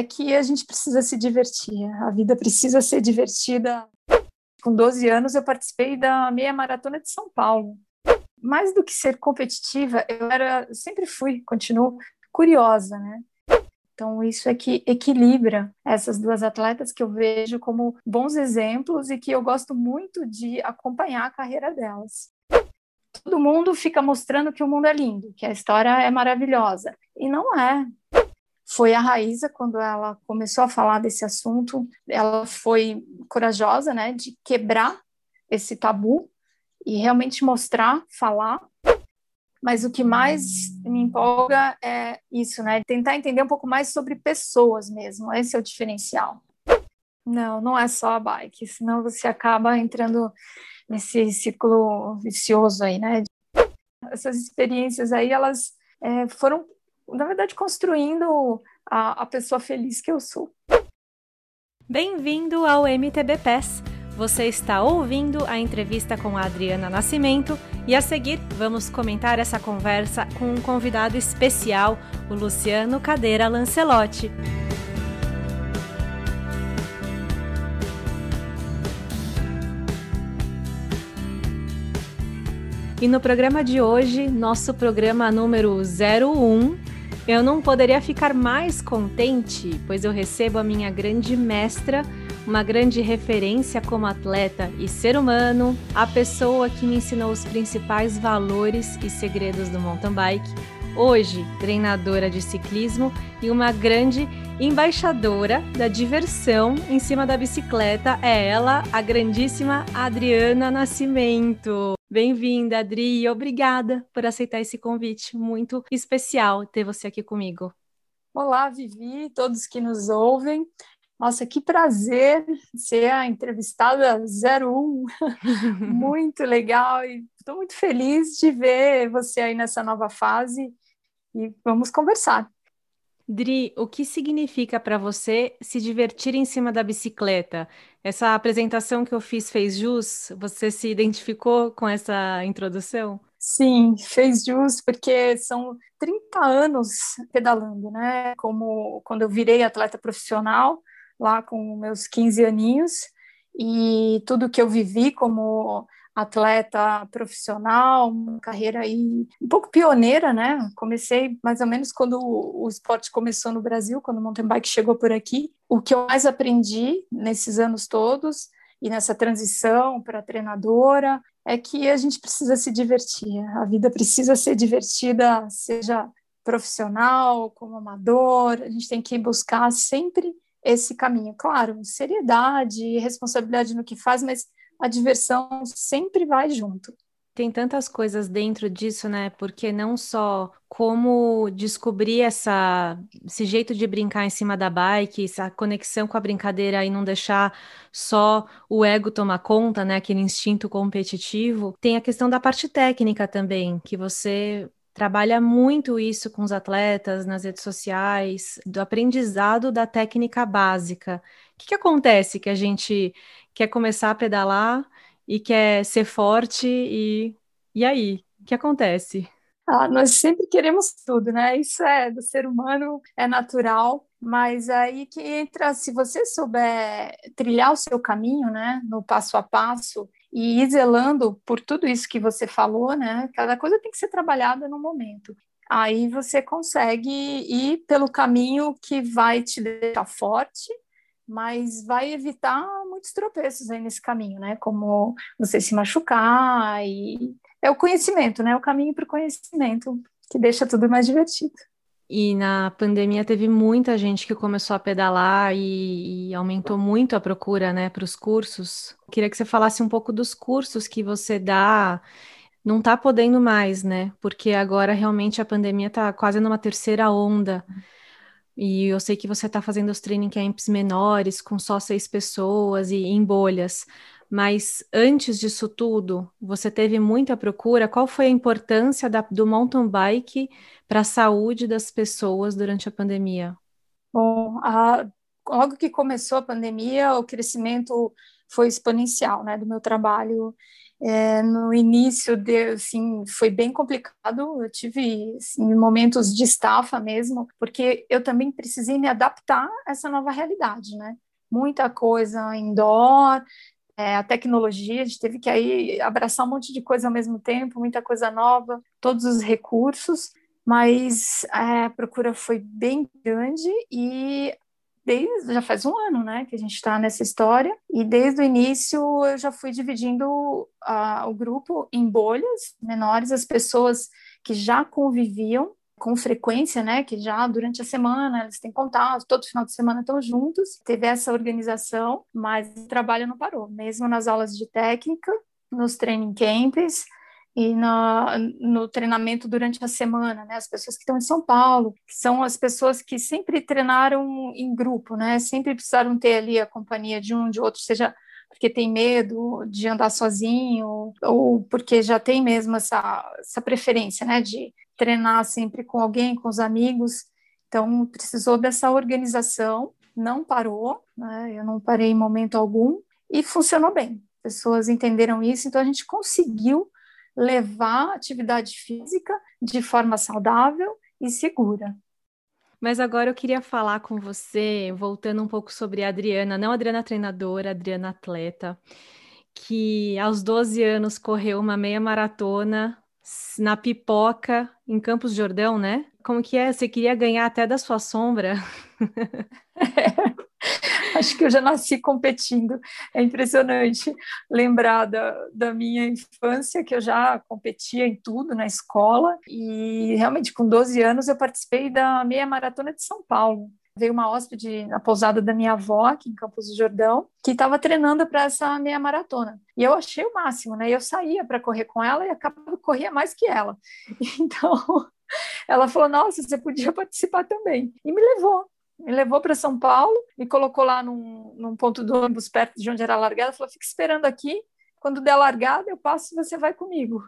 é que a gente precisa se divertir. A vida precisa ser divertida. Com 12 anos, eu participei da meia maratona de São Paulo. Mais do que ser competitiva, eu era, sempre fui, continuo curiosa, né? Então, isso é que equilibra essas duas atletas que eu vejo como bons exemplos e que eu gosto muito de acompanhar a carreira delas. Todo mundo fica mostrando que o mundo é lindo, que a história é maravilhosa. E não é foi a Raíza, quando ela começou a falar desse assunto, ela foi corajosa, né, de quebrar esse tabu e realmente mostrar, falar. Mas o que mais me empolga é isso, né, tentar entender um pouco mais sobre pessoas mesmo, esse é o diferencial. Não, não é só a bike, senão você acaba entrando nesse ciclo vicioso aí, né? Essas experiências aí, elas é, foram na verdade, construindo a, a pessoa feliz que eu sou. Bem-vindo ao MTB PES. Você está ouvindo a entrevista com a Adriana Nascimento e a seguir vamos comentar essa conversa com um convidado especial, o Luciano Cadeira Lancelotti. E no programa de hoje, nosso programa número 01, eu não poderia ficar mais contente, pois eu recebo a minha grande mestra, uma grande referência como atleta e ser humano, a pessoa que me ensinou os principais valores e segredos do mountain bike, hoje treinadora de ciclismo e uma grande embaixadora da diversão em cima da bicicleta, é ela, a grandíssima Adriana Nascimento. Bem-vinda, Adri, obrigada por aceitar esse convite. Muito especial ter você aqui comigo. Olá, Vivi, todos que nos ouvem. Nossa, que prazer ser a entrevistada 01. muito legal e estou muito feliz de ver você aí nessa nova fase e vamos conversar. Dri, o que significa para você se divertir em cima da bicicleta? Essa apresentação que eu fiz fez jus? Você se identificou com essa introdução? Sim, fez jus, porque são 30 anos pedalando, né? Como quando eu virei atleta profissional, lá com meus 15 aninhos, e tudo que eu vivi como atleta profissional, uma carreira aí um pouco pioneira, né? Comecei mais ou menos quando o esporte começou no Brasil, quando o mountain bike chegou por aqui. O que eu mais aprendi nesses anos todos e nessa transição para treinadora é que a gente precisa se divertir. A vida precisa ser divertida, seja profissional, como amador. A gente tem que buscar sempre esse caminho. Claro, seriedade, responsabilidade no que faz, mas a diversão sempre vai junto. Tem tantas coisas dentro disso, né? Porque não só como descobrir essa, esse jeito de brincar em cima da bike, essa conexão com a brincadeira e não deixar só o ego tomar conta, né? Aquele instinto competitivo. Tem a questão da parte técnica também, que você trabalha muito isso com os atletas nas redes sociais, do aprendizado da técnica básica. O que, que acontece que a gente quer começar a pedalar e quer ser forte e e aí, o que acontece? Ah, nós sempre queremos tudo, né? Isso é do ser humano, é natural, mas aí que entra, se você souber trilhar o seu caminho, né, no passo a passo e ir zelando por tudo isso que você falou, né? Cada coisa tem que ser trabalhada no momento. Aí você consegue ir pelo caminho que vai te deixar forte mas vai evitar muitos tropeços aí nesse caminho, né? Como você se machucar e é o conhecimento, né? O caminho para o conhecimento que deixa tudo mais divertido. E na pandemia teve muita gente que começou a pedalar e, e aumentou muito a procura, né, para os cursos. Queria que você falasse um pouco dos cursos que você dá. Não está podendo mais, né? Porque agora realmente a pandemia está quase numa terceira onda. E eu sei que você está fazendo os training camps menores, com só seis pessoas e em bolhas. Mas antes disso tudo, você teve muita procura. Qual foi a importância da, do mountain bike para a saúde das pessoas durante a pandemia? Bom, a, logo que começou a pandemia, o crescimento foi exponencial, né, do meu trabalho É, no início de, assim, foi bem complicado, eu tive assim, momentos de estafa mesmo, porque eu também precisei me adaptar a essa nova realidade, né? Muita coisa indoor, é, a tecnologia, a gente teve que aí abraçar um monte de coisa ao mesmo tempo, muita coisa nova, todos os recursos, mas é, a procura foi bem grande e desde já faz um ano, né, que a gente está nessa história e desde o início eu já fui dividindo o grupo em bolhas menores, as pessoas que já conviviam com frequência, né, que já durante a semana eles têm contato, todo final de semana estão juntos. Teve essa organização, mas o trabalho não parou, mesmo nas aulas de técnica, nos training camps, e na, no treinamento durante a semana, né? As pessoas que estão em São Paulo, que são as pessoas que sempre treinaram em grupo, né? Sempre precisaram ter ali a companhia de um, de outro, seja porque tem medo de andar sozinho ou porque já tem mesmo essa, essa preferência, né? De treinar sempre com alguém, com os amigos. Então, precisou dessa organização, não parou, né? Eu não parei em momento algum e funcionou bem. Pessoas entenderam isso, então a gente conseguiu levar atividade física de forma saudável e segura. Mas agora eu queria falar com você, voltando um pouco sobre a Adriana, não a Adriana treinadora, a Adriana atleta, que aos 12 anos correu uma meia maratona na pipoca em Campos Jordão, né? Como que é? Você queria ganhar até da sua sombra? Acho que eu já nasci competindo. É impressionante lembrar da, da minha infância, que eu já competia em tudo na escola. E realmente, com 12 anos, eu participei da meia maratona de São Paulo veio uma hóspede na pousada da minha avó, aqui em Campos do Jordão, que estava treinando para essa meia maratona. E eu achei o máximo, né? Eu saía para correr com ela e acabava corria mais que ela. Então, ela falou: "Nossa, você podia participar também". E me levou me levou para São Paulo, me colocou lá num, num, ponto do ônibus perto de onde era a largada, falou: fica esperando aqui, quando der a largada, eu passo e você vai comigo.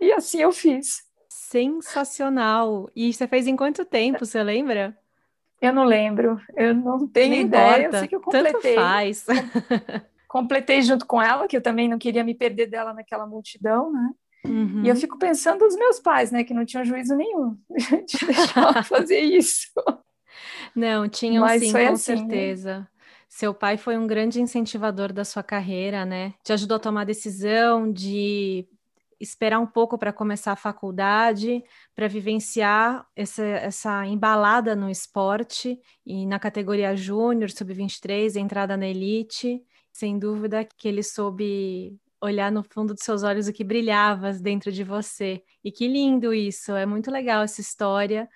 E assim eu fiz. Sensacional! E você fez em quanto tempo, você lembra? Eu não lembro, eu não tenho ideia, importa. eu sei que eu completei. Tanto faz. completei junto com ela, que eu também não queria me perder dela naquela multidão, né? Uhum. E eu fico pensando os meus pais, né, que não tinham juízo nenhum de deixar fazer isso. Não, tinham Mas sim, com assim, né? certeza. Né? Seu pai foi um grande incentivador da sua carreira, né? Te ajudou a tomar decisão de esperar um pouco para começar a faculdade, para vivenciar essa, essa embalada no esporte e na categoria júnior, sub-23, entrada na elite. Sem dúvida que ele soube olhar no fundo dos seus olhos o que brilhava dentro de você. E que lindo isso, é muito legal essa história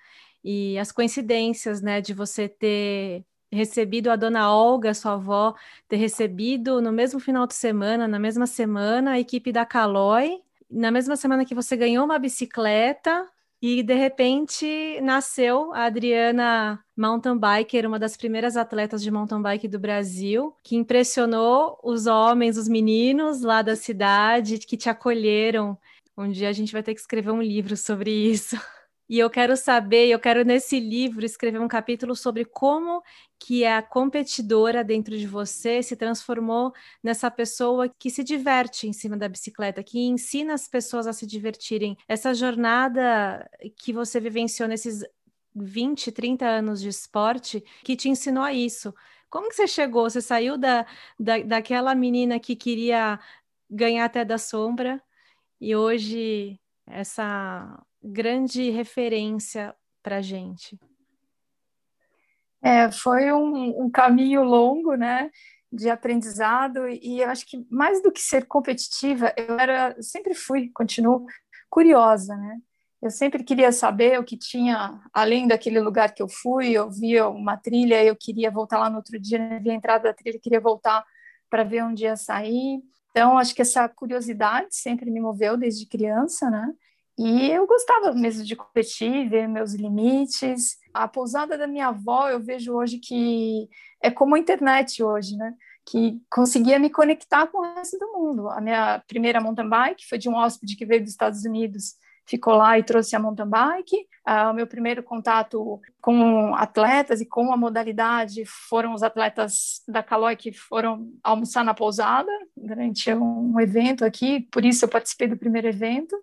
e as coincidências, né, de você ter recebido a dona Olga, sua avó, ter recebido no mesmo final de semana, na mesma semana, a equipe da Caloi, na mesma semana que você ganhou uma bicicleta e de repente nasceu a Adriana mountain biker, uma das primeiras atletas de mountain bike do Brasil, que impressionou os homens, os meninos lá da cidade que te acolheram. Um dia a gente vai ter que escrever um livro sobre isso. E eu quero saber, eu quero nesse livro escrever um capítulo sobre como que a competidora dentro de você se transformou nessa pessoa que se diverte em cima da bicicleta, que ensina as pessoas a se divertirem. Essa jornada que você vivenciou nesses 20, 30 anos de esporte que te ensinou a isso. Como que você chegou? Você saiu da, da, daquela menina que queria ganhar até da sombra e hoje essa grande referência para gente? É, foi um, um, caminho longo, né, de aprendizado e eu acho que mais do que ser competitiva, eu era, sempre fui, continuo curiosa, né? Eu sempre queria saber o que tinha além daquele lugar que eu fui. Eu via uma trilha, eu queria voltar lá no outro dia, né? via a entrada da trilha, queria voltar para ver onde ia sair. Então, acho que essa curiosidade sempre me moveu desde criança, né? E eu gostava mesmo de competir, ver meus limites. A pousada da minha avó, eu vejo hoje que é como a internet hoje, né? Que conseguia me conectar com o resto do mundo. A minha primeira mountain bike foi de um hóspede que veio dos Estados Unidos ficou lá e trouxe a mountain bike. Uh, o meu primeiro contato com atletas e com a modalidade foram os atletas da Caloi que foram almoçar na pousada durante um evento aqui, por isso eu participei do primeiro evento.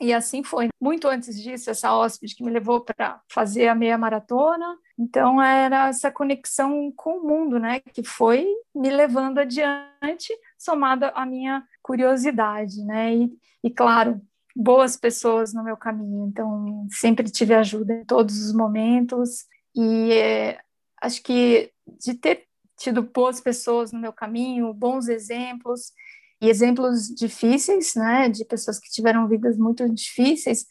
E assim foi. Muito antes disso, essa hóspede que me levou para fazer a meia maratona. Então, era essa conexão com o mundo, né? Que foi me levando adiante, somada à minha curiosidade, né? E, e claro, boas pessoas no meu caminho. Então, sempre tive ajuda em todos os momentos. E é, acho que de ter tido boas pessoas no meu caminho, bons exemplos, e exemplos difíceis, né, de pessoas que tiveram vidas muito difíceis,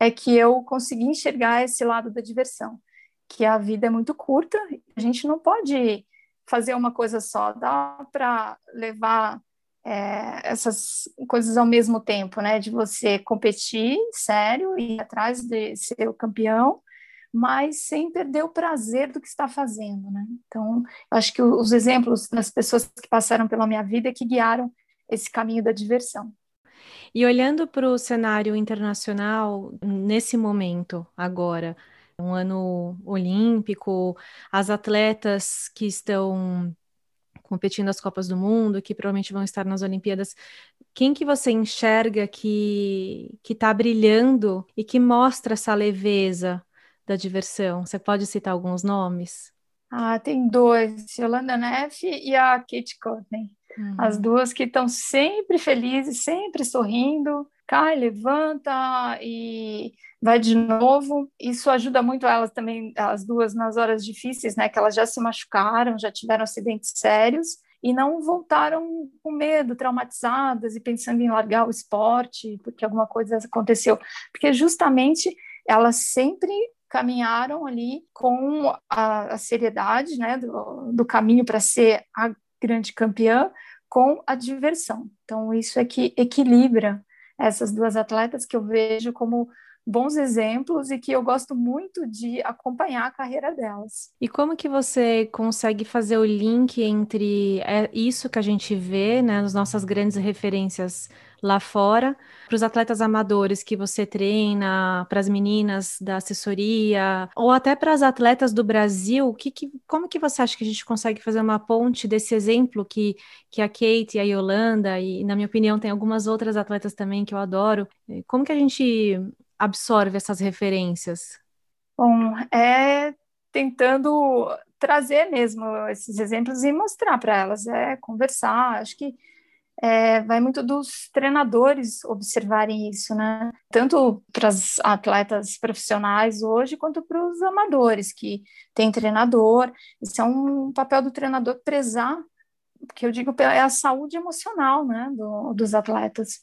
é que eu consegui enxergar esse lado da diversão, que a vida é muito curta, a gente não pode fazer uma coisa só, dá para levar é, essas coisas ao mesmo tempo, né, de você competir sério e atrás de ser o campeão, mas sem perder o prazer do que está fazendo, né? Então, acho que os exemplos das pessoas que passaram pela minha vida que guiaram esse caminho da diversão. E olhando para o cenário internacional, nesse momento, agora, um ano olímpico, as atletas que estão competindo nas Copas do Mundo, que provavelmente vão estar nas Olimpíadas, quem que você enxerga que que está brilhando e que mostra essa leveza da diversão? Você pode citar alguns nomes? Ah, tem dois, Yolanda Neff e a Kate Courtney. Uhum. As duas que estão sempre felizes, sempre sorrindo, cai, levanta e vai de novo. Isso ajuda muito elas também, as duas, nas horas difíceis, né? Que elas já se machucaram, já tiveram acidentes sérios e não voltaram com medo, traumatizadas e pensando em largar o esporte porque alguma coisa aconteceu. Porque justamente elas sempre caminharam ali com a, a seriedade né, do, do caminho para ser a grande campeã com a diversão. Então, isso é que equilibra essas duas atletas que eu vejo como bons exemplos e que eu gosto muito de acompanhar a carreira delas. E como que você consegue fazer o link entre é, isso que a gente vê, né, nas nossas grandes referências lá fora, para os atletas amadores que você treina, para as meninas da assessoria, ou até para as atletas do Brasil, que, que, como que você acha que a gente consegue fazer uma ponte desse exemplo que, que a Kate e a Yolanda, e na minha opinião tem algumas outras atletas também que eu adoro, como que a gente absorve essas referências? Bom, é tentando trazer mesmo esses exemplos e mostrar para elas, é conversar, acho que é, vai muito dos treinadores observarem isso, né? Tanto para as atletas profissionais hoje, quanto para os amadores, que tem treinador. Isso é um papel do treinador prezar, porque eu digo é a saúde emocional, né, do, dos atletas.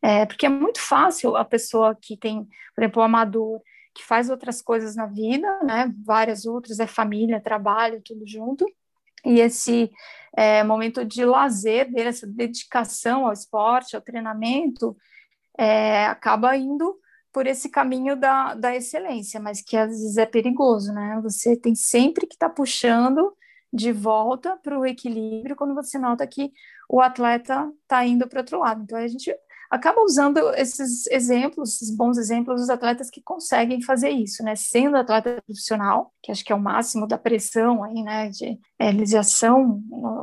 É, porque é muito fácil a pessoa que tem, por exemplo, o amador, que faz outras coisas na vida, né, várias outras, é família, trabalho, tudo junto, e esse é, momento de lazer dele, essa dedicação ao esporte, ao treinamento, é, acaba indo por esse caminho da, da excelência, mas que às vezes é perigoso, né? Você tem sempre que estar tá puxando de volta para o equilíbrio quando você nota que o atleta está indo para outro lado. Então a gente acaba usando esses exemplos, esses bons exemplos dos atletas que conseguem fazer isso, né? Sendo atleta profissional, que acho que é o máximo da pressão aí, né? De, eles já são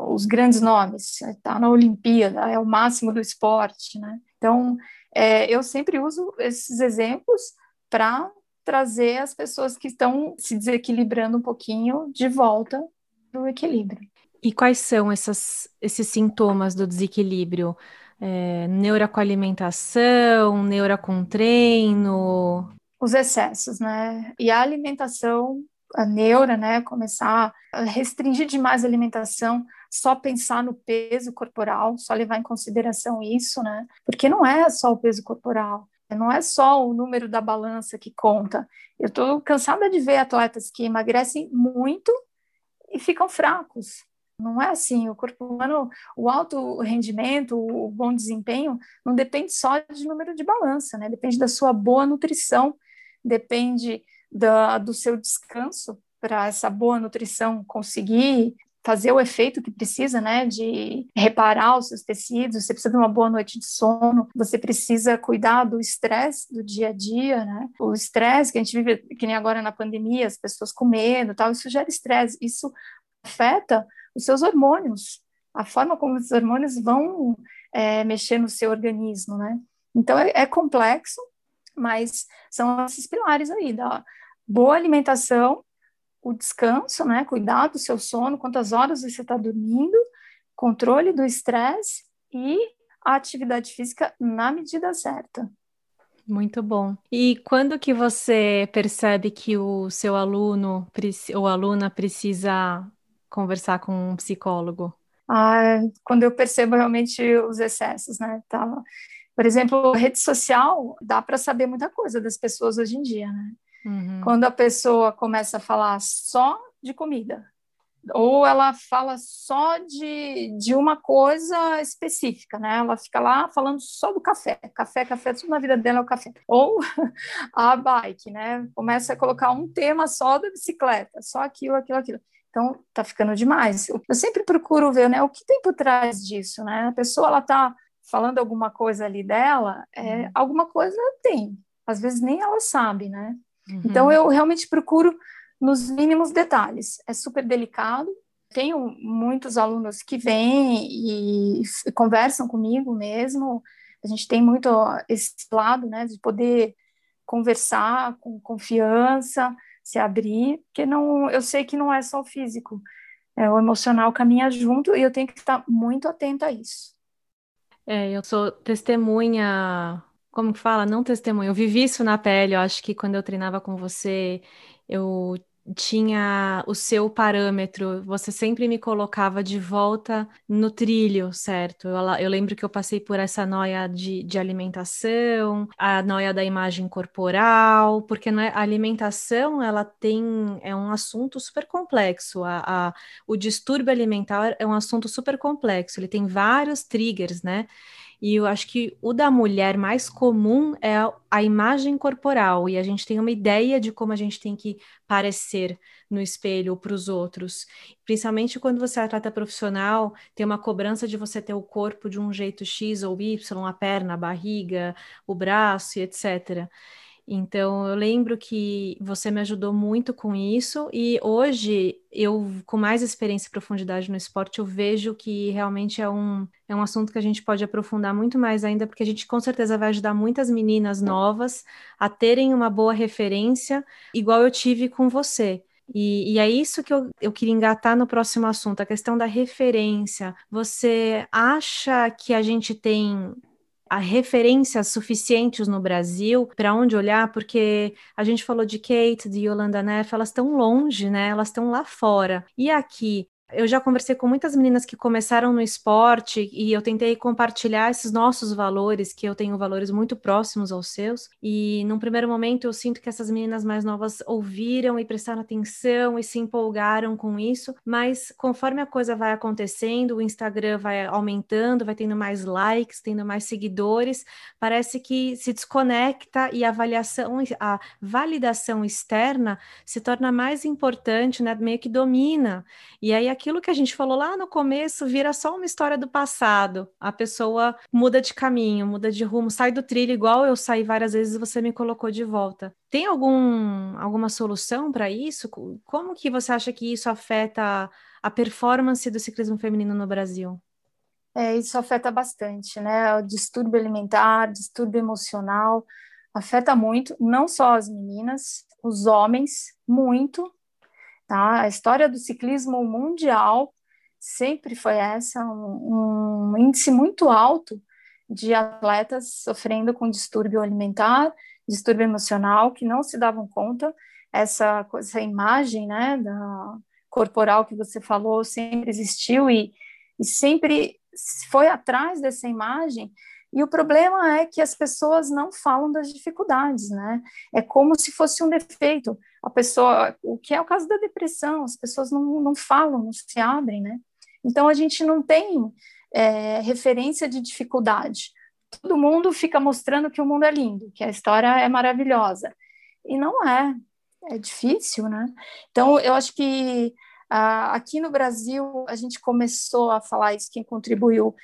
os grandes nomes, tá na Olimpíada, é o máximo do esporte, né? Então, é, eu sempre uso esses exemplos para trazer as pessoas que estão se desequilibrando um pouquinho de volta para o equilíbrio. E quais são essas, esses sintomas do desequilíbrio? É, neura com alimentação, neura com treino? Os excessos, né? E a alimentação, a neura, né? Começar a restringir demais a alimentação, só pensar no peso corporal, só levar em consideração isso, né? Porque não é só o peso corporal, não é só o número da balança que conta. Eu estou cansada de ver atletas que emagrecem muito e ficam fracos. Não é assim, o corpo humano, o alto rendimento, o bom desempenho, não depende só de número de balança, né? Depende da sua boa nutrição, depende da, do seu descanso para essa boa nutrição conseguir fazer o efeito que precisa, né, de reparar os seus tecidos, você precisa de uma boa noite de sono, você precisa cuidar do estresse do dia a dia, né, o estresse que a gente vive, que nem agora na pandemia, as pessoas com medo tal, isso gera estresse, isso afeta os seus hormônios. a forma como os hormônios vão é, mexer no seu organismo, né? Então é, é, complexo, mas são esses pilares aí da boa alimentação, o descanso, né? Cuidar do seu sono, quantas horas você está dormindo, controle do estresse e a atividade física na medida certa. Muito bom. E quando que você percebe que o seu aluno ou aluna precisa conversar com um psicólogo? Ah, quando eu percebo realmente os excessos, né? Tá. Por exemplo, rede social, dá para saber muita coisa das pessoas hoje em dia, né? Uhum. Quando a pessoa começa a falar só de comida, ou ela fala só de, de uma coisa específica, né? Ela fica lá falando só do café, café, café, tudo na vida dela é o café. Ou a bike, né? Começa a colocar um tema só da bicicleta, só aquilo, aquilo, aquilo. Então, tá ficando demais. Eu sempre procuro ver, né, o que tem por trás disso, né? A pessoa, ela tá falando alguma coisa ali dela, é, uhum. alguma coisa tem. Às vezes nem ela sabe, né? Uhum. Então, eu realmente procuro nos mínimos detalhes. É super delicado. Tenho muitos alunos que vêm e, e conversam comigo mesmo. A gente tem muito esse lado, né, de poder conversar com confiança, se abrir, porque não, eu sei que não é só o físico, é o emocional caminha junto e eu tenho que estar muito atenta a isso. É, eu sou testemunha, como que fala? Não testemunha, eu vivi isso na pele, eu acho que quando eu treinava com você, eu tinha o seu parâmetro, você sempre me colocava de volta no trilho, certo? Eu, eu lembro que eu passei por essa noia de, de alimentação, a noia da imagem corporal, porque é, a alimentação ela tem é um assunto super complexo. A, a, o distúrbio alimentar é um assunto super complexo, ele tem vários triggers, né? E eu acho que o da mulher mais comum é a imagem corporal, e a gente tem uma ideia de como a gente tem que parecer no espelho ou para os outros. Principalmente quando você é atleta profissional, tem uma cobrança de você ter o corpo de um jeito X ou Y, a perna, a barriga, o braço e etc. Então, eu lembro que você me ajudou muito com isso, e hoje, eu, com mais experiência e profundidade no esporte, eu vejo que realmente é um, é um assunto que a gente pode aprofundar muito mais ainda, porque a gente com certeza vai ajudar muitas meninas novas a terem uma boa referência, igual eu tive com você. E, e, é isso que eu, eu queria engatar no próximo assunto, a questão da referência. Você acha que a gente tem referências suficientes no Brasil para onde olhar, porque a gente falou de Kate, de Yolanda Neff, elas estão longe, né? Elas estão lá fora. E aqui, eu já conversei com muitas meninas que começaram no esporte e eu tentei compartilhar esses nossos valores, que eu tenho valores muito próximos aos seus. E num primeiro momento eu sinto que essas meninas mais novas ouviram e prestaram atenção e se empolgaram com isso, mas conforme a coisa vai acontecendo, o Instagram vai aumentando, vai tendo mais likes, tendo mais seguidores, parece que se desconecta e a avaliação, a validação externa se torna mais importante, né? Meio que domina. E aí aquilo que a gente falou lá no começo vira só uma história do passado. A pessoa muda de caminho, muda de rumo, sai do trilho, igual eu saí várias vezes e você me colocou de volta. Tem algum, alguma solução para isso? Como que você acha que isso afeta a performance do ciclismo feminino no Brasil? É, isso afeta bastante, né? O distúrbio alimentar, distúrbio emocional, afeta muito, não só as meninas, os homens, muito, Tá? A história do ciclismo mundial sempre foi essa, um, um índice muito alto de atletas sofrendo com distúrbio alimentar, distúrbio emocional, que não se davam conta, essa, essa imagem né, da corporal que você falou sempre existiu e, e sempre foi atrás dessa imagem e o problema é que as pessoas não falam das dificuldades, né? É como se fosse um defeito. A pessoa, o que é o caso da depressão, as pessoas não, não falam, não se abrem, né? Então a gente não tem é, referência de dificuldade. Todo mundo fica mostrando que o mundo é lindo, que a história é maravilhosa. E não é. É difícil, né? Então eu acho que ah, aqui no Brasil a gente começou a falar isso, quem contribuiu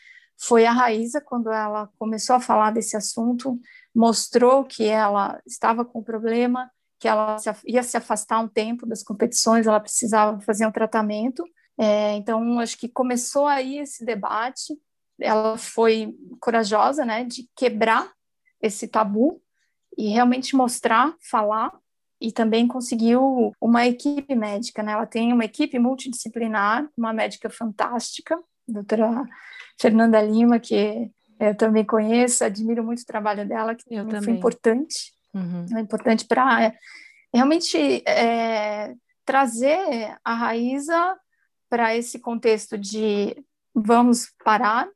foi a Raíza, quando ela começou a falar desse assunto, mostrou que ela estava com problema, que ela ia se afastar um tempo das competições, ela precisava fazer um tratamento. É, então, acho que começou aí esse debate. Ela foi corajosa, né, de quebrar esse tabu e realmente mostrar, falar e também conseguiu uma equipe médica, né? Ela tem uma equipe multidisciplinar, uma médica fantástica, doutora Fernanda Lima, que eu também conheço, admiro muito o trabalho dela, que eu também foi importante. Uhum. É importante para é, realmente é, trazer a Raíza para esse contexto de vamos parar,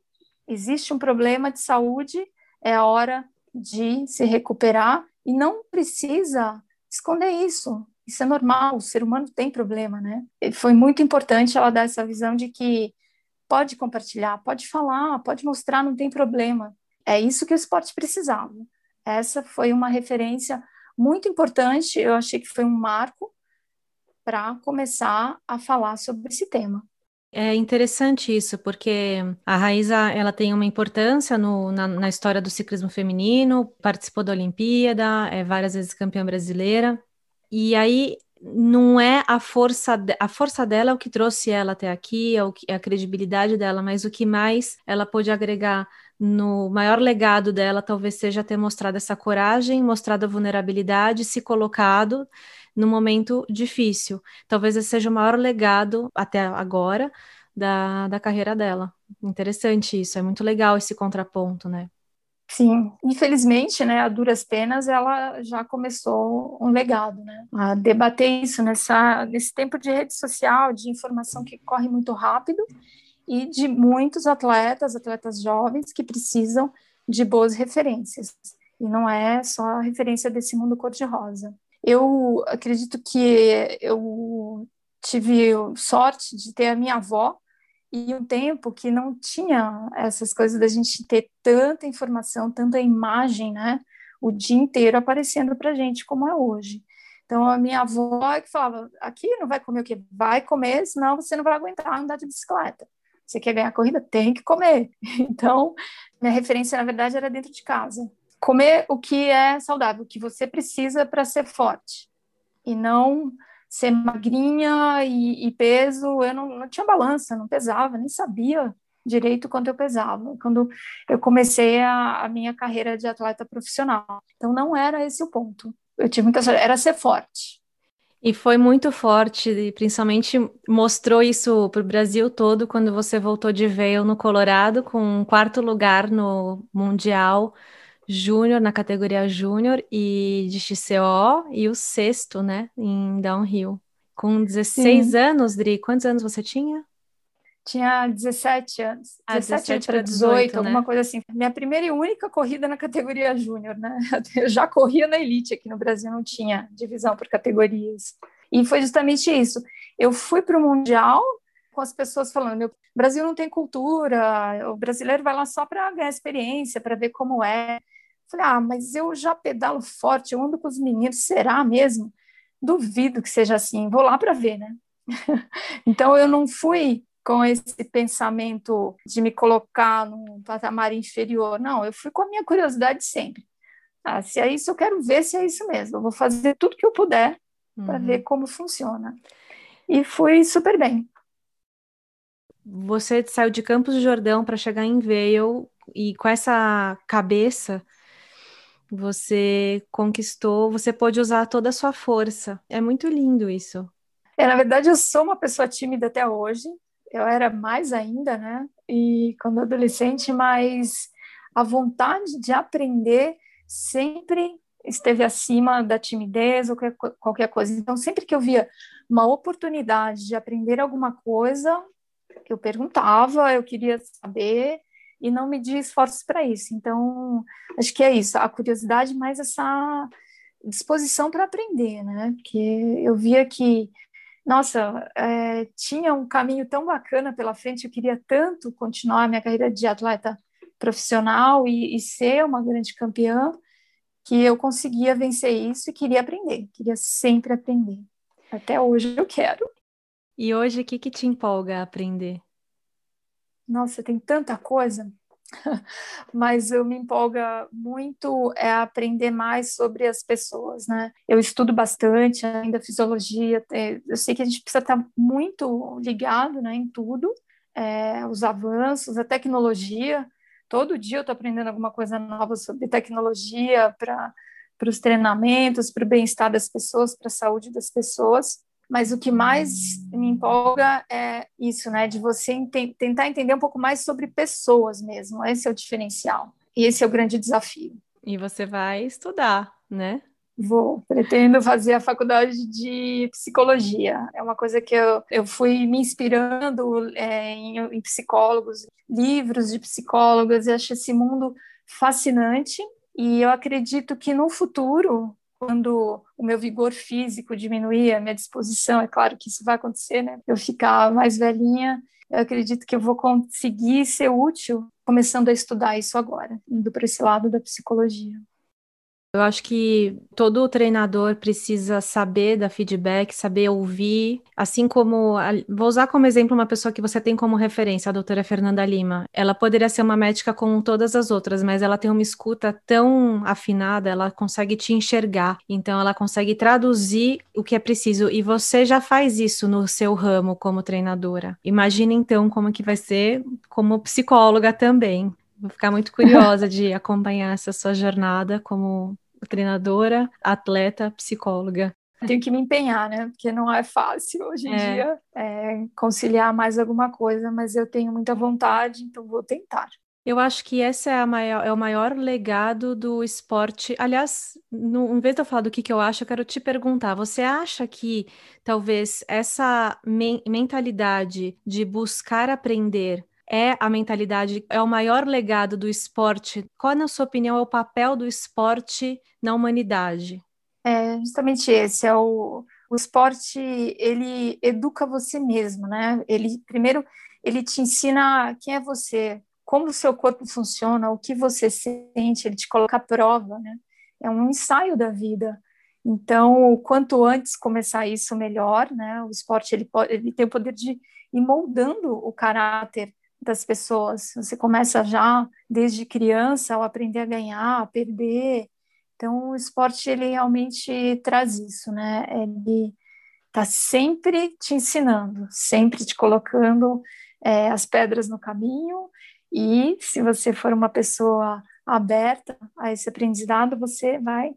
existe um problema de saúde, é hora de se recuperar e não precisa esconder isso. Isso é normal, o ser humano tem problema, né? E foi muito importante ela dar essa visão de que pode compartilhar, pode falar, pode mostrar, não tem problema. É isso que o esporte precisava. Essa foi uma referência muito importante, eu achei que foi um marco para começar a falar sobre esse tema. É interessante isso, porque a Raíza ela tem uma importância no, na, na, história do ciclismo feminino, participou da Olimpíada, é várias vezes campeã brasileira, e aí não é a força, a força dela é o que trouxe ela até aqui, é, o que, é a credibilidade dela, mas o que mais ela pôde agregar no maior legado dela talvez seja ter mostrado essa coragem, mostrado a vulnerabilidade, se colocado no momento difícil. Talvez esse seja o maior legado até agora da, da carreira dela. Interessante isso, é muito legal esse contraponto, né? Sim, infelizmente, né, a duras penas, ela já começou um legado, né, a debater isso nessa, nesse tempo de rede social, de informação que corre muito rápido e de muitos atletas, atletas jovens que precisam de boas referências. E não é só a referência desse mundo cor-de-rosa. Eu acredito que eu tive sorte de ter a minha avó e um tempo que não tinha essas coisas da gente ter tanta informação, tanta imagem, né? O dia inteiro aparecendo para gente como é hoje. Então, a minha avó é que falava: aqui não vai comer o quê? Vai comer, senão você não vai aguentar andar de bicicleta. Você quer ganhar corrida? Tem que comer. Então, minha referência, na verdade, era dentro de casa. Comer o que é saudável, o que você precisa para ser forte. E não ser magrinha e, e peso, eu não, não, tinha balança, não pesava, nem sabia direito quanto eu pesava, quando eu comecei a, a minha carreira de atleta profissional. Então, não era esse o ponto. Eu tinha muita sorte, era ser forte. E foi muito forte, e principalmente mostrou isso para o Brasil todo quando você voltou de Vail no Colorado com um quarto lugar no Mundial Júnior, na categoria Júnior e de XCO, e o sexto, né, em downhill. Com 16 Sim. anos, Dri, quantos anos você tinha? Tinha 17 anos. Ah, 17, para 18, 18 né? alguma coisa assim. Minha primeira e única corrida na categoria Júnior, né? Eu já corria na Elite aqui no Brasil, não tinha divisão por categorias. E foi justamente isso. Eu fui para o Mundial com as pessoas falando: meu, o Brasil não tem cultura, o brasileiro vai lá só para ganhar experiência, para ver como é. Falei, ah, mas eu já pedalo forte, eu ando com os meninos, será mesmo? Duvido que seja assim, vou lá para ver, né? então eu não fui com esse pensamento de me colocar num patamar inferior, não, eu fui com a minha curiosidade sempre. Ah, se é isso, eu quero ver se é isso mesmo. Eu vou fazer tudo que eu puder uhum. para ver como funciona. E fui super bem. Você saiu de Campos do Jordão para chegar em Vail e com essa cabeça você conquistou, você pôde usar toda a sua força. É muito lindo isso. É, na verdade, eu sou uma pessoa tímida até hoje. Eu era mais ainda, né? E quando adolescente, mas a vontade de aprender sempre esteve acima da timidez ou qualquer coisa. Então, sempre que eu via uma oportunidade de aprender alguma coisa, eu perguntava, eu queria saber, e não medir esforços para isso. Então, acho que é isso, a curiosidade mais essa disposição para aprender, né? Porque eu via que, nossa, é, tinha um caminho tão bacana pela frente, eu queria tanto continuar a minha carreira de atleta profissional e, e ser uma grande campeã, que eu conseguia vencer isso e queria aprender, queria sempre aprender. Até hoje eu quero. E hoje, o que, que te empolga a aprender? Nossa, tem tanta coisa. mas eu me empolga muito é aprender mais sobre as pessoas, né? Eu estudo bastante ainda fisiologia, eu sei que a gente precisa estar muito ligado, né, em tudo, é, os avanços, a tecnologia. Todo dia eu estou aprendendo alguma coisa nova sobre tecnologia para para os treinamentos, para o bem-estar das pessoas, para a saúde das pessoas. Mas o que mais me empolga é isso, né? De você ent tentar entender um pouco mais sobre pessoas mesmo. Esse é o diferencial. E esse é o grande desafio. E você vai estudar, né? Vou, pretendo fazer a faculdade de psicologia. É uma coisa que eu, eu fui me inspirando é, em, em psicólogos, livros de psicólogos, e acho esse mundo fascinante. E eu acredito que no futuro, quando o meu vigor físico diminuir, a minha disposição, é claro que isso vai acontecer, né? Eu ficar mais velhinha, eu acredito que eu vou conseguir ser útil começando a estudar isso agora, indo para esse lado da psicologia. Eu acho que todo treinador precisa saber da feedback, saber ouvir, assim como vou usar como exemplo uma pessoa que você tem como referência, a doutora Fernanda Lima. Ela poderia ser uma médica como todas as outras, mas ela tem uma escuta tão afinada, ela consegue te enxergar, então ela consegue traduzir o que é preciso e você já faz isso no seu ramo como treinadora. Imagina então como que vai ser como psicóloga também. Vou ficar muito curiosa de acompanhar essa sua jornada como treinadora, atleta, psicóloga. Tenho que me empenhar, né? Porque não é fácil hoje em é. dia é, conciliar mais alguma coisa, mas eu tenho muita vontade, então vou tentar. Eu acho que esse é, maior, é, o maior legado do esporte. Aliás, no, em vez de eu falar do que, que eu acho, eu quero te perguntar: você acha que talvez essa men mentalidade de buscar aprender é a mentalidade, é o maior legado do esporte? Qual, na sua opinião, é o papel do esporte na humanidade? É justamente esse, é o, o esporte, ele educa você mesmo, né? Ele, primeiro, ele te ensina quem é você, como o seu corpo funciona, o que você sente, ele te coloca à prova, né? É um ensaio da vida. Então, quanto antes começar isso, melhor, né? O esporte, ele, pode, ele tem o poder de ir moldando o caráter das pessoas. Você começa já desde criança ao aprender a ganhar, a perder. Então, o esporte ele realmente traz isso, né? Ele está sempre te ensinando, sempre te colocando é, as pedras no caminho. E se você for uma pessoa aberta a esse aprendizado, você vai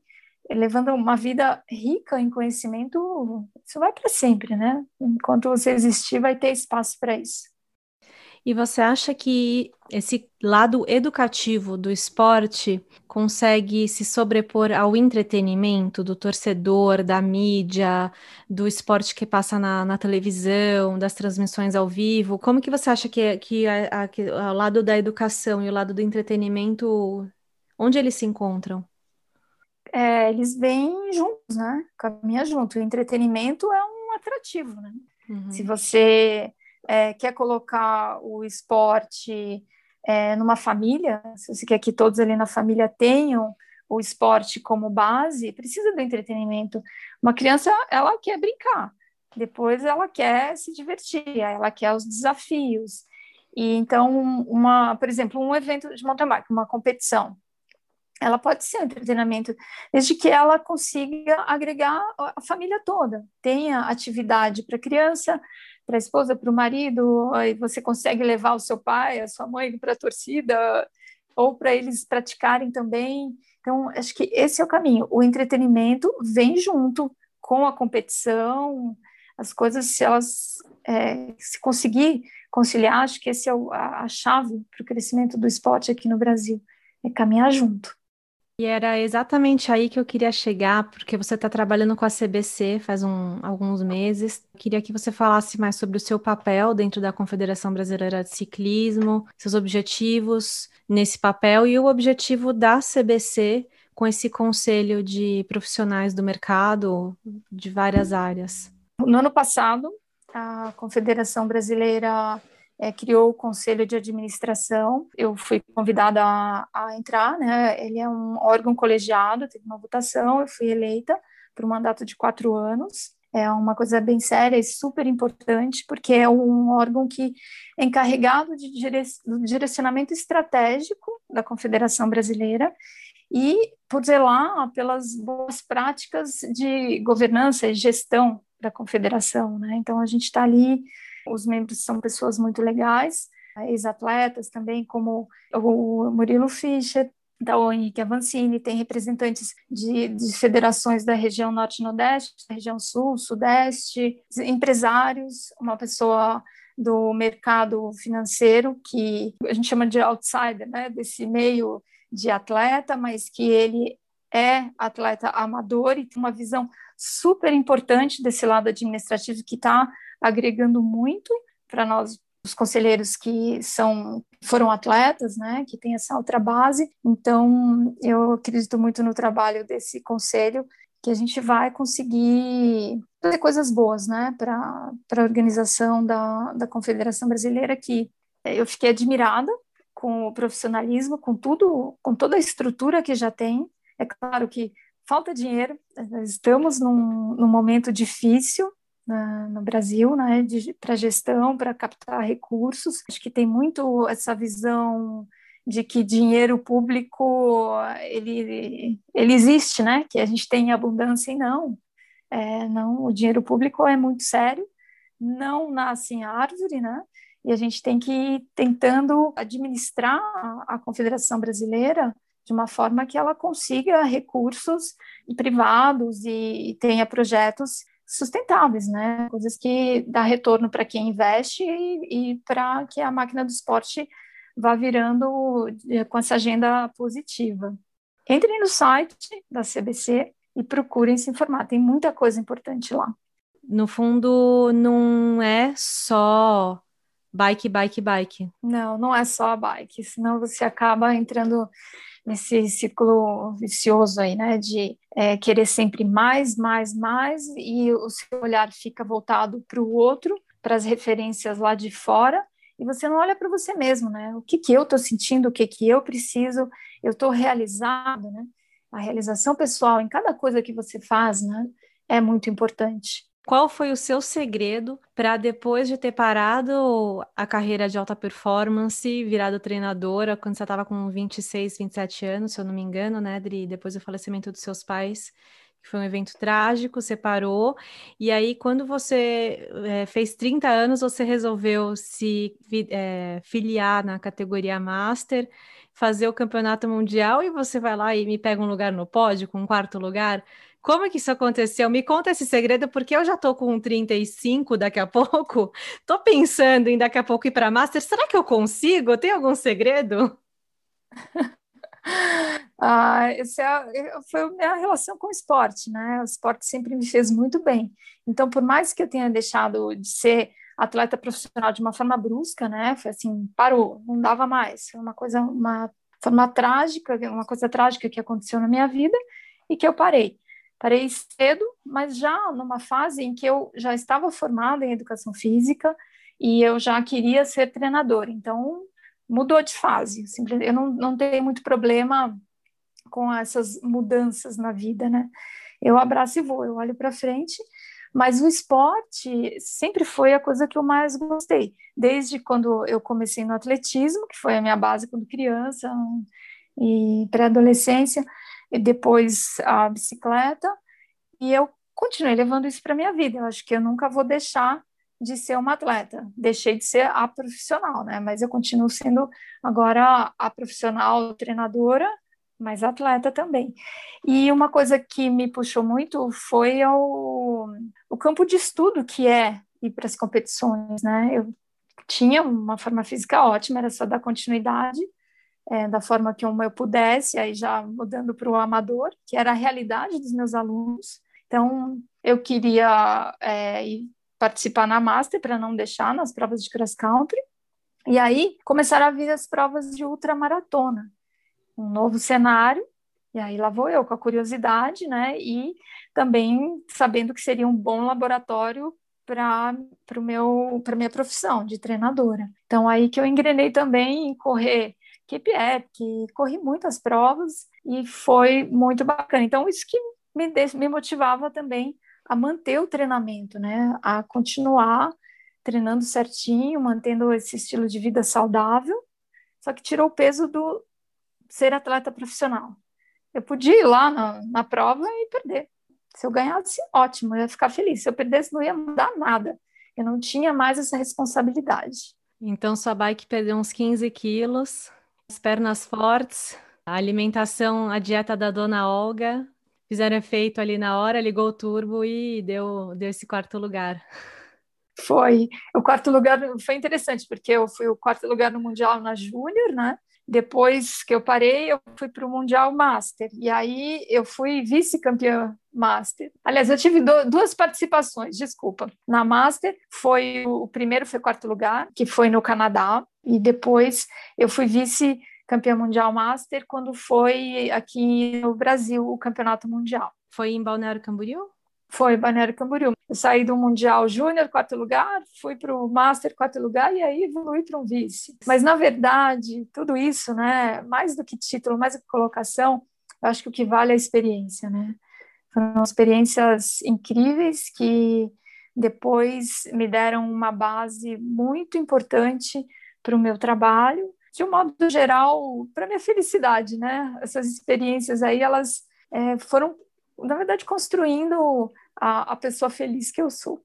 levando uma vida rica em conhecimento. Isso vai para sempre, né? Enquanto você existir, vai ter espaço para isso. E você acha que esse lado educativo do esporte consegue se sobrepor ao entretenimento do torcedor, da mídia, do esporte que passa na, na televisão, das transmissões ao vivo? Como que você acha que, que, a, a, que o lado da educação e o lado do entretenimento, onde eles se encontram? É, eles vêm juntos, né? Caminha junto. O entretenimento é um atrativo, né? Uhum. Se você é, quer colocar o esporte é, numa família, se você quer que todos ali na família tenham o esporte como base, precisa do entretenimento. Uma criança, ela quer brincar, depois ela quer se divertir, ela quer os desafios. E então, uma, por exemplo, um evento de mountain bike, uma competição, ela pode ser um entretenimento, desde que ela consiga agregar a família toda, tenha atividade para criança, para a esposa, para o marido, e você consegue levar o seu pai, a sua mãe para a torcida, ou para eles praticarem também. Então, acho que esse é o caminho. O entretenimento vem junto com a competição, as coisas, se elas é, se conseguir conciliar, acho que esse é o, a, a chave para o crescimento do esporte aqui no Brasil, é caminhar junto. E era exatamente aí que eu queria chegar, porque você está trabalhando com a CBC faz um, alguns meses. Queria que você falasse mais sobre o seu papel dentro da Confederação Brasileira de Ciclismo, seus objetivos nesse papel e o objetivo da CBC com esse conselho de profissionais do mercado de várias áreas. No ano passado, a Confederação Brasileira é, criou o conselho de administração. Eu fui convidada a, a, entrar, né? Ele é um órgão colegiado, teve uma votação, eu fui eleita por um mandato de quatro anos. é uma coisa bem séria e super importante, porque é um órgão que é encarregado de direcionamento estratégico da Confederação Brasileira e por zelar pelas boas práticas de governança e gestão da Confederação, né? Então a gente está ali, os membros são pessoas muito legais, ex-atletas também, como o Murilo Fischer, da Henrique Avancini, tem representantes de, de federações da região norte-nordeste, da região sul, sudeste, empresários, uma pessoa do mercado financeiro que a gente chama de outsider, né, desse meio de atleta, mas que ele é atleta amador e tem uma visão super importante desse lado administrativo que está agregando muito para nós os conselheiros que são foram atletas, né, que tem essa outra base. Então, eu acredito muito no trabalho desse conselho que a gente vai conseguir fazer coisas boas, né, para a organização da, da Confederação Brasileira, que eu fiquei admirada com o profissionalismo, com tudo, com toda a estrutura que já tem. É claro que falta dinheiro, estamos num, num momento difícil, na, no Brasil, né, para gestão, para captar recursos. Acho que tem muito essa visão de que dinheiro público ele, ele existe, né, que a gente tem abundância e não. É, não, o dinheiro público é muito sério, não nasce em árvore, né, e a gente tem que ir tentando administrar a, a Confederação Brasileira de uma forma que ela consiga recursos privados e, tenha projetos sustentáveis, né? Coisas que dá retorno para quem investe e, e para que a máquina do esporte vá virando eh, com essa agenda positiva. Entrem no site da CBC e procurem se informar, tem muita coisa importante lá. No fundo, não é só bike, bike, bike. Não, não é só a bike, senão você acaba entrando nesse ciclo vicioso aí, né, de é, querer sempre mais, mais, mais, e o seu olhar fica voltado para o outro, para as referências lá de fora, e você não olha para você mesmo, né? O que que eu estou sentindo, o que que eu preciso, eu estou realizado, né? A realização pessoal em cada coisa que você faz, né, é muito importante. Qual foi o seu segredo para depois de ter parado a carreira de alta performance, virado treinadora, quando você estava com 26, 27 anos, se eu não me engano, né, Adri? Depois do falecimento dos seus pais, que foi um evento trágico, você parou. E aí, quando você é, fez 30 anos, você resolveu se é, filiar na categoria Master, fazer o campeonato mundial e você vai lá e me pega um lugar no pódio, com um quarto lugar. Como é que isso aconteceu? Me conta esse segredo, porque eu já tô com 35 daqui a pouco. Tô pensando em daqui a pouco ir para Master. Será que eu consigo? Tem algum segredo? ah, essa é, foi a minha relação com o esporte, né? O esporte sempre me fez muito bem. Então, por mais que eu tenha deixado de ser atleta profissional de uma forma brusca, né? Foi assim, parou, não dava mais. Foi uma coisa, uma forma trágica, uma coisa trágica que aconteceu na minha vida e que eu parei. Parei cedo, mas já numa fase em que eu já estava formada em educação física e eu já queria ser treinadora. Então, mudou de fase. Eu não, não tenho muito problema com essas mudanças na vida, né? Eu abraço e vou, eu olho para frente, mas o esporte sempre foi a coisa que eu mais gostei. Desde quando eu comecei no atletismo, que foi a minha base quando criança e pré-adolescência, e depois a bicicleta, e eu continuei levando isso para minha vida. Eu acho que eu nunca vou deixar de ser uma atleta. Deixei de ser a profissional, né? Mas eu continuo sendo agora a profissional treinadora, mas atleta também. E uma coisa que me puxou muito foi o, o campo de estudo que é ir para as competições, né? Eu tinha uma forma física ótima, era só dar continuidade, é, da forma que eu pudesse, aí já mudando para o amador, que era a realidade dos meus alunos. Então, eu queria é, participar na Master para não deixar nas provas de cross country. E aí começaram a vir as provas de ultramaratona, um novo cenário. E aí lá vou eu com a curiosidade, né? E também sabendo que seria um bom laboratório para para minha profissão de treinadora. Então aí que eu engrenei também em correr equipe que corri muitas provas e foi muito bacana. Então, isso que me, me motivava também a manter o treinamento, né? A continuar treinando certinho, mantendo esse estilo de vida saudável, só que tirou o peso do ser atleta profissional. Eu podia ir lá na, na prova e perder. Se eu ganhasse, ótimo, eu ia ficar feliz. Se eu perdesse, não ia mudar nada. Eu não tinha mais essa responsabilidade. Então, sua bike perdeu uns 15 quilos, as pernas fortes, a alimentação, a dieta da dona Olga, fizeram efeito ali na hora, ligou o turbo e deu, deu esse quarto lugar. Foi. O quarto lugar foi interessante, porque eu fui o quarto lugar no Mundial na Júnior, né? Depois que eu parei, eu fui para o Mundial Master. E aí eu fui vice-campeã Master. Aliás, eu tive duas participações, desculpa. Na Master, foi o primeiro foi quarto lugar, que foi no Canadá. E depois eu fui vice campeã mundial Master quando foi aqui no Brasil o campeonato mundial. Foi em Balneário Camboriú? Foi Balneário Camboriú. Eu saí do Mundial Júnior, quarto lugar, fui para o Master, quarto lugar, e aí evolui para um vice. Mas, na verdade, tudo isso, né, mais do que título, mais do que colocação, eu acho que o que vale é a experiência, né? Foram experiências incríveis que depois me deram uma base muito importante para o meu trabalho, de um modo geral, para minha felicidade, né? Essas experiências aí, elas é, foram na verdade, construindo a, a pessoa feliz que eu sou.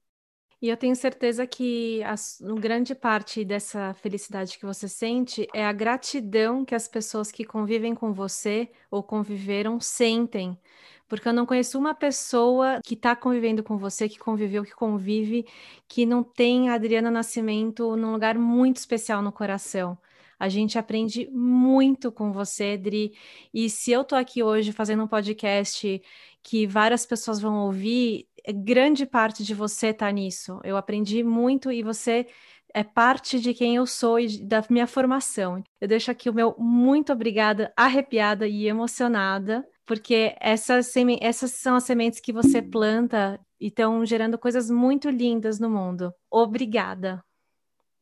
E eu tenho certeza que a, grande parte dessa felicidade que você sente é a gratidão que as pessoas que convivem com você ou conviveram sentem. Porque eu não conheço uma pessoa que está convivendo com você, que conviveu, que convive, que não tem a Adriana Nascimento num lugar muito especial no coração. A gente aprende muito com você, Dri. E se eu tô aqui hoje fazendo um podcast que várias pessoas vão ouvir, grande parte de você está nisso. Eu aprendi muito e você é parte de quem eu sou e da minha formação. Eu deixo aqui o meu muito obrigada, arrepiada e emocionada, porque essas, essas são as sementes que você planta e estão gerando coisas muito lindas no mundo. Obrigada.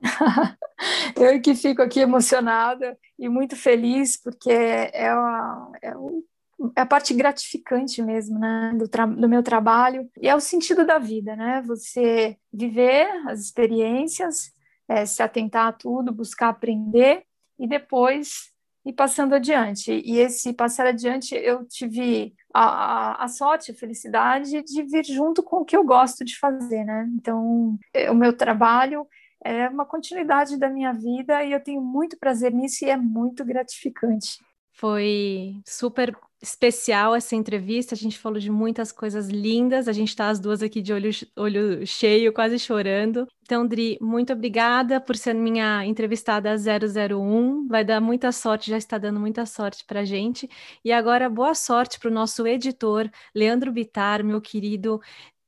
eu que fico aqui emocionada e muito feliz, porque é, é é a parte gratificante mesmo, né, do, do, meu trabalho, e é o sentido da vida, né, você viver as experiências, é, se atentar a tudo, buscar aprender, e depois ir passando adiante. E esse passar adiante, eu tive a, a, a sorte, a felicidade de vir junto com o que eu gosto de fazer, né, então, é, o meu trabalho é uma continuidade da minha vida e eu tenho muito prazer nisso e é muito gratificante. Foi super especial essa entrevista. A gente falou de muitas coisas lindas. A gente está as duas aqui de olho, olho cheio, quase chorando. Então, Dri, muito obrigada por ser minha entrevistada 001. Vai dar muita sorte, já está dando muita sorte para gente. E agora, boa sorte para o nosso editor, Leandro Bitar, meu querido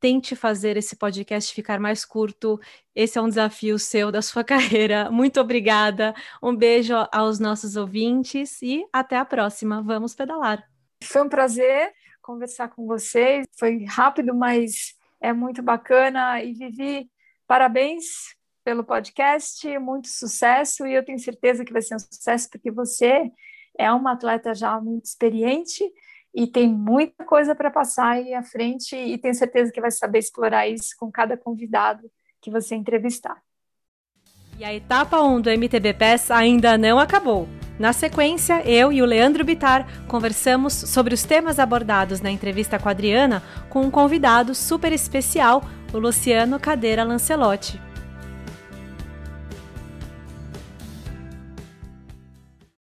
tente fazer esse podcast ficar mais curto. Esse é um desafio seu da sua carreira. Muito obrigada. Um beijo aos nossos ouvintes e até a próxima. Vamos pedalar. Foi um prazer conversar com vocês. Foi rápido, mas é muito bacana. E Vivi, parabéns pelo podcast, muito sucesso. E eu tenho certeza que vai ser um sucesso, porque você é uma atleta já muito experiente e tem muita coisa para passar aí à frente e tenho certeza que vai saber explorar isso com cada convidado que você entrevistar. E a etapa 1 do MTB PES ainda não acabou. Na sequência, eu e o Leandro Bitar conversamos sobre os temas abordados na entrevista com a Adriana com um convidado super especial, o Luciano Cadeira Lancelotti.